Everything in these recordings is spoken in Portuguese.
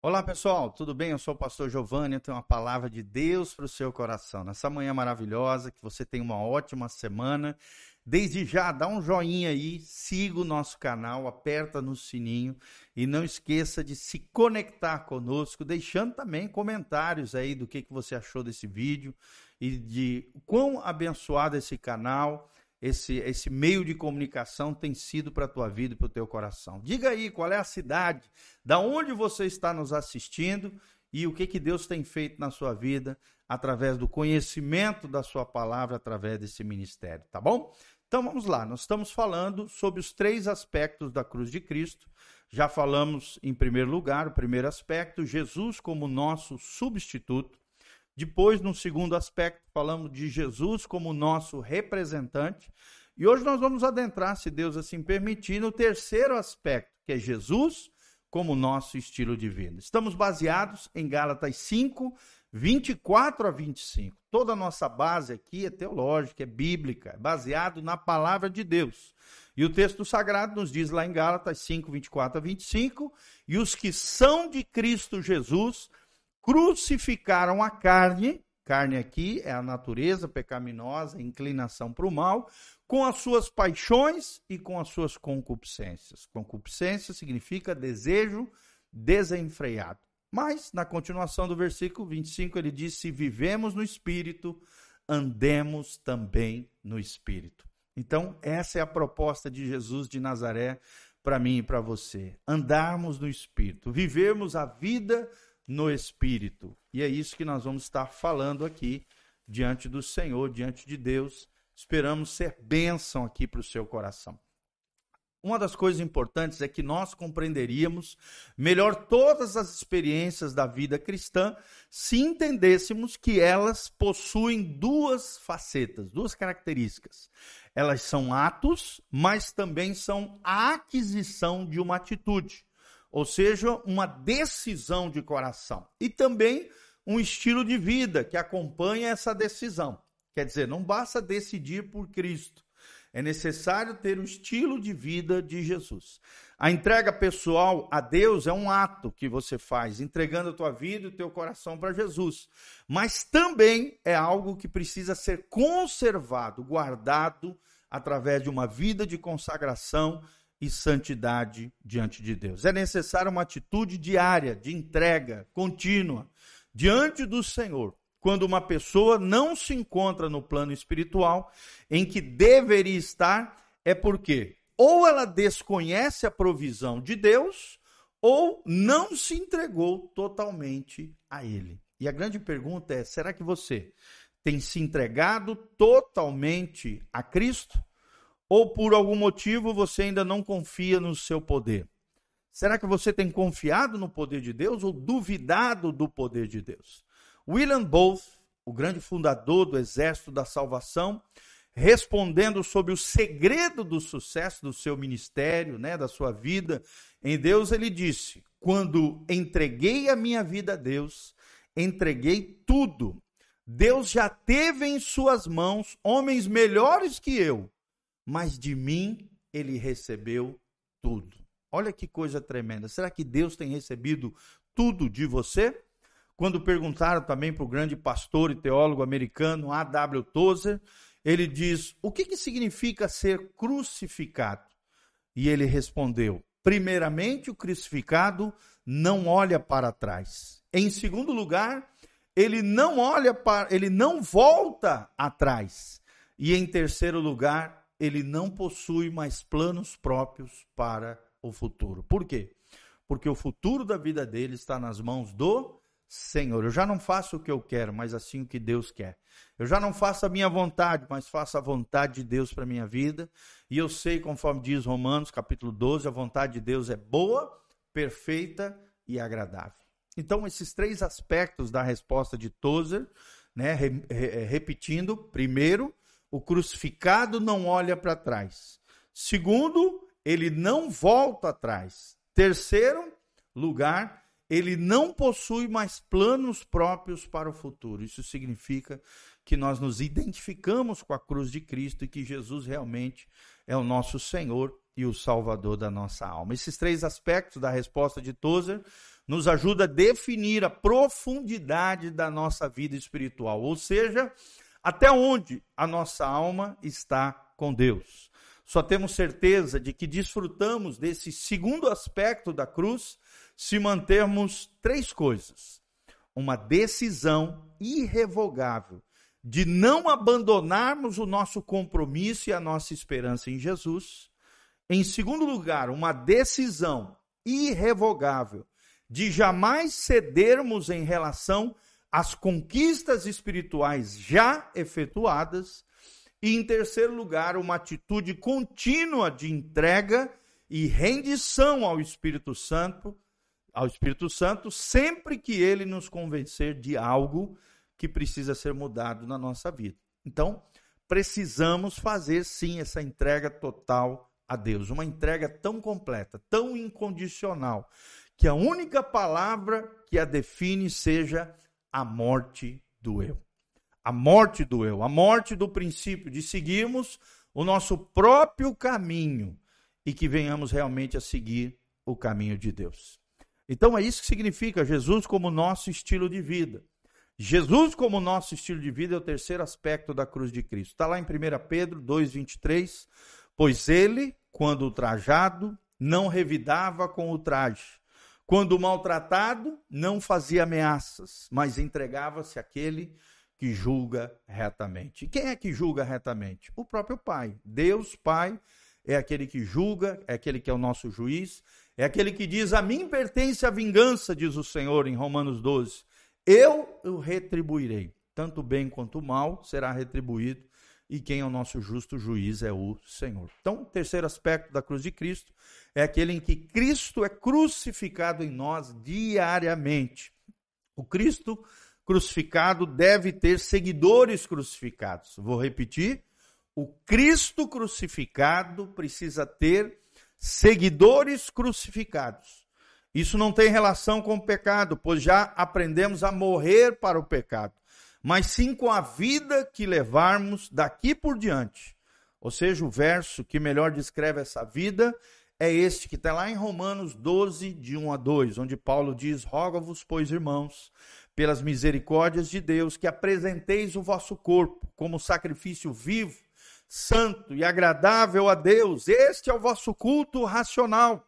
Olá pessoal, tudo bem? Eu sou o pastor Giovanni, eu tenho uma palavra de Deus para o seu coração. Nessa manhã maravilhosa, que você tenha uma ótima semana. Desde já, dá um joinha aí, siga o nosso canal, aperta no sininho e não esqueça de se conectar conosco, deixando também comentários aí do que, que você achou desse vídeo e de quão abençoado esse canal esse, esse meio de comunicação tem sido para a tua vida e para o teu coração. Diga aí qual é a cidade, da onde você está nos assistindo e o que, que Deus tem feito na sua vida através do conhecimento da sua palavra, através desse ministério, tá bom? Então vamos lá, nós estamos falando sobre os três aspectos da cruz de Cristo. Já falamos, em primeiro lugar, o primeiro aspecto, Jesus como nosso substituto. Depois, no segundo aspecto, falamos de Jesus como nosso representante. E hoje nós vamos adentrar, se Deus assim permitir, no terceiro aspecto, que é Jesus como nosso estilo de vida. Estamos baseados em Gálatas 5, 24 a 25. Toda a nossa base aqui é teológica, é bíblica, é baseado na palavra de Deus. E o texto sagrado nos diz lá em Gálatas 5, 24 a 25: E os que são de Cristo Jesus crucificaram a carne, carne aqui é a natureza pecaminosa, inclinação para o mal, com as suas paixões e com as suas concupiscências. Concupiscência significa desejo desenfreado. Mas, na continuação do versículo 25, ele diz: Se vivemos no espírito, andemos também no espírito. Então, essa é a proposta de Jesus de Nazaré para mim e para você. Andarmos no espírito, vivermos a vida no Espírito. E é isso que nós vamos estar falando aqui diante do Senhor, diante de Deus. Esperamos ser bênção aqui para o seu coração. Uma das coisas importantes é que nós compreenderíamos melhor todas as experiências da vida cristã se entendêssemos que elas possuem duas facetas, duas características. Elas são atos, mas também são a aquisição de uma atitude ou seja, uma decisão de coração. E também um estilo de vida que acompanha essa decisão. Quer dizer, não basta decidir por Cristo, é necessário ter o estilo de vida de Jesus. A entrega pessoal a Deus é um ato que você faz, entregando a tua vida e o teu coração para Jesus. Mas também é algo que precisa ser conservado, guardado através de uma vida de consagração e santidade diante de Deus. É necessária uma atitude diária, de entrega contínua diante do Senhor. Quando uma pessoa não se encontra no plano espiritual em que deveria estar, é porque ou ela desconhece a provisão de Deus, ou não se entregou totalmente a Ele. E a grande pergunta é: será que você tem se entregado totalmente a Cristo? Ou por algum motivo você ainda não confia no seu poder? Será que você tem confiado no poder de Deus ou duvidado do poder de Deus? William Booth, o grande fundador do Exército da Salvação, respondendo sobre o segredo do sucesso do seu ministério, né, da sua vida em Deus, ele disse: "Quando entreguei a minha vida a Deus, entreguei tudo. Deus já teve em suas mãos homens melhores que eu mas de mim ele recebeu tudo. Olha que coisa tremenda. Será que Deus tem recebido tudo de você? Quando perguntaram também para o grande pastor e teólogo americano A.W. Tozer, ele diz: O que, que significa ser crucificado? E ele respondeu: Primeiramente, o crucificado não olha para trás. Em segundo lugar, ele não olha para, ele não volta atrás. E em terceiro lugar, ele não possui mais planos próprios para o futuro. Por quê? Porque o futuro da vida dele está nas mãos do Senhor. Eu já não faço o que eu quero, mas assim o que Deus quer. Eu já não faço a minha vontade, mas faço a vontade de Deus para a minha vida. E eu sei, conforme diz Romanos, capítulo 12, a vontade de Deus é boa, perfeita e agradável. Então, esses três aspectos da resposta de Tozer, né, repetindo, primeiro, o crucificado não olha para trás. Segundo, ele não volta atrás. Terceiro lugar, ele não possui mais planos próprios para o futuro. Isso significa que nós nos identificamos com a cruz de Cristo e que Jesus realmente é o nosso Senhor e o Salvador da nossa alma. Esses três aspectos da resposta de Tozer nos ajuda a definir a profundidade da nossa vida espiritual, ou seja, até onde a nossa alma está com Deus. Só temos certeza de que desfrutamos desse segundo aspecto da cruz se mantermos três coisas: uma decisão irrevogável de não abandonarmos o nosso compromisso e a nossa esperança em Jesus. Em segundo lugar, uma decisão irrevogável de jamais cedermos em relação às conquistas espirituais já efetuadas. E em terceiro lugar, uma atitude contínua de entrega e rendição ao Espírito Santo, ao Espírito Santo, sempre que ele nos convencer de algo que precisa ser mudado na nossa vida. Então, precisamos fazer sim essa entrega total a Deus, uma entrega tão completa, tão incondicional, que a única palavra que a define seja a morte do eu. A morte do eu, a morte do princípio de seguirmos o nosso próprio caminho e que venhamos realmente a seguir o caminho de Deus. Então é isso que significa Jesus como nosso estilo de vida. Jesus, como nosso estilo de vida, é o terceiro aspecto da cruz de Cristo. Está lá em 1 Pedro 2,23. Pois ele, quando ultrajado, não revidava com o traje. Quando maltratado, não fazia ameaças, mas entregava-se àquele que julga retamente. E quem é que julga retamente? O próprio Pai. Deus, Pai, é aquele que julga, é aquele que é o nosso juiz, é aquele que diz: A mim pertence a vingança, diz o Senhor em Romanos 12. Eu o retribuirei. Tanto bem quanto mal será retribuído, e quem é o nosso justo juiz é o Senhor. Então, o terceiro aspecto da cruz de Cristo é aquele em que Cristo é crucificado em nós diariamente. O Cristo crucificado deve ter seguidores crucificados. Vou repetir: o Cristo crucificado precisa ter seguidores crucificados. Isso não tem relação com o pecado, pois já aprendemos a morrer para o pecado, mas sim com a vida que levarmos daqui por diante. Ou seja, o verso que melhor descreve essa vida é este que está lá em Romanos 12, de 1 a 2, onde Paulo diz: Roga-vos, pois, irmãos, pelas misericórdias de Deus, que apresenteis o vosso corpo como sacrifício vivo, santo e agradável a Deus. Este é o vosso culto racional.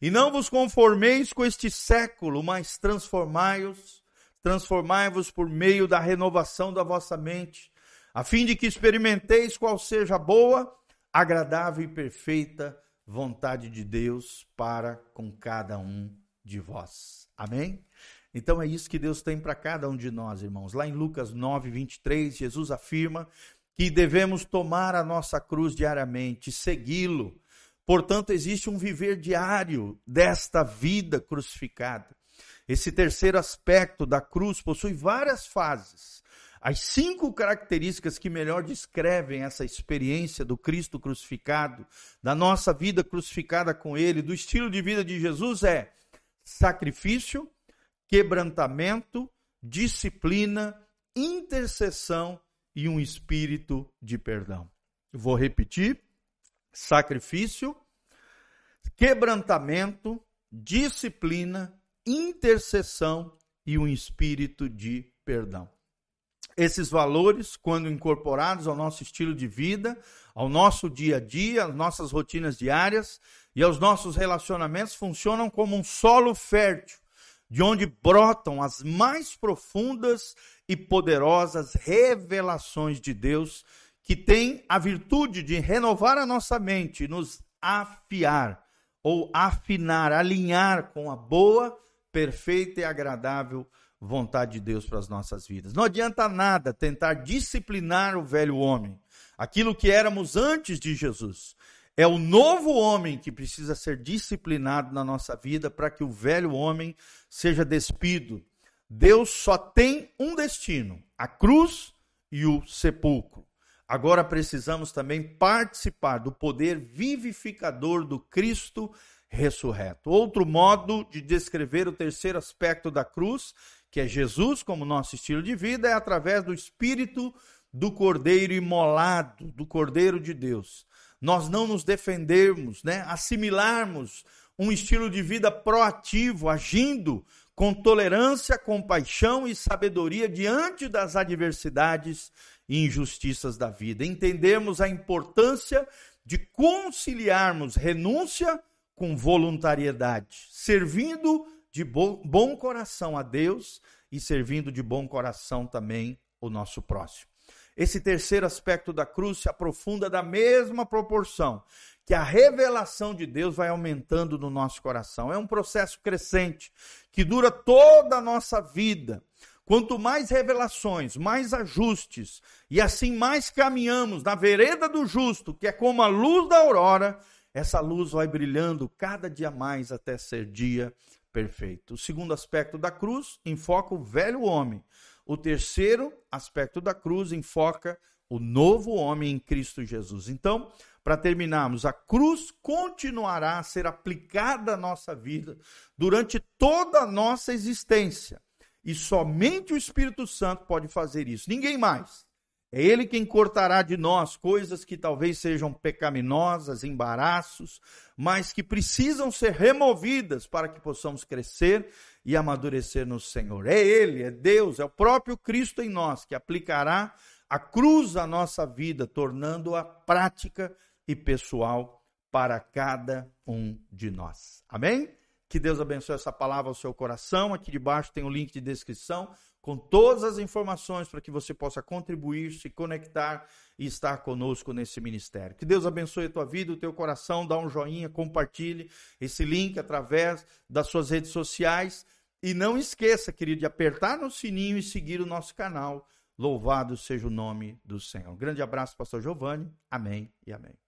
E não vos conformeis com este século, mas transformai-vos, transformai-vos por meio da renovação da vossa mente, a fim de que experimenteis qual seja a boa, agradável e perfeita vontade de Deus para com cada um de vós. Amém? Então é isso que Deus tem para cada um de nós, irmãos. Lá em Lucas 9, 23, Jesus afirma que devemos tomar a nossa cruz diariamente, segui-lo Portanto, existe um viver diário desta vida crucificada. Esse terceiro aspecto da cruz possui várias fases. As cinco características que melhor descrevem essa experiência do Cristo crucificado, da nossa vida crucificada com Ele, do estilo de vida de Jesus é sacrifício, quebrantamento, disciplina, intercessão e um espírito de perdão. vou repetir: sacrifício, quebrantamento, disciplina, intercessão e um espírito de perdão. Esses valores, quando incorporados ao nosso estilo de vida, ao nosso dia a dia, às nossas rotinas diárias e aos nossos relacionamentos, funcionam como um solo fértil, de onde brotam as mais profundas e poderosas revelações de Deus que tem a virtude de renovar a nossa mente, nos afiar ou afinar, alinhar com a boa, perfeita e agradável vontade de Deus para as nossas vidas. Não adianta nada tentar disciplinar o velho homem, aquilo que éramos antes de Jesus. É o novo homem que precisa ser disciplinado na nossa vida para que o velho homem seja despido. Deus só tem um destino: a cruz e o sepulcro. Agora precisamos também participar do poder vivificador do Cristo ressurreto. Outro modo de descrever o terceiro aspecto da cruz, que é Jesus como nosso estilo de vida, é através do espírito do Cordeiro imolado, do Cordeiro de Deus. nós não nos defendermos, né? assimilarmos um estilo de vida proativo, agindo com tolerância, compaixão e sabedoria diante das adversidades e injustiças da vida. Entendemos a importância de conciliarmos renúncia com voluntariedade, servindo de bom coração a Deus e servindo de bom coração também o nosso próximo. Esse terceiro aspecto da cruz se aprofunda da mesma proporção que a revelação de Deus vai aumentando no nosso coração. É um processo crescente que dura toda a nossa vida. Quanto mais revelações, mais ajustes, e assim mais caminhamos na vereda do justo, que é como a luz da aurora, essa luz vai brilhando cada dia mais até ser dia perfeito. O segundo aspecto da cruz enfoca o velho homem. O terceiro aspecto da cruz enfoca o novo homem em Cristo Jesus. Então, para terminarmos, a cruz continuará a ser aplicada à nossa vida durante toda a nossa existência. E somente o Espírito Santo pode fazer isso, ninguém mais. É Ele quem cortará de nós coisas que talvez sejam pecaminosas, embaraços, mas que precisam ser removidas para que possamos crescer e amadurecer no Senhor. É Ele, é Deus, é o próprio Cristo em nós que aplicará a cruz à nossa vida, tornando-a prática e pessoal para cada um de nós. Amém? Que Deus abençoe essa palavra ao seu coração. Aqui debaixo tem o link de descrição com todas as informações para que você possa contribuir, se conectar e estar conosco nesse ministério. Que Deus abençoe a tua vida, o teu coração, dá um joinha, compartilhe esse link através das suas redes sociais e não esqueça, querido, de apertar no sininho e seguir o nosso canal. Louvado seja o nome do Senhor. Um grande abraço, pastor Giovanni. Amém e amém.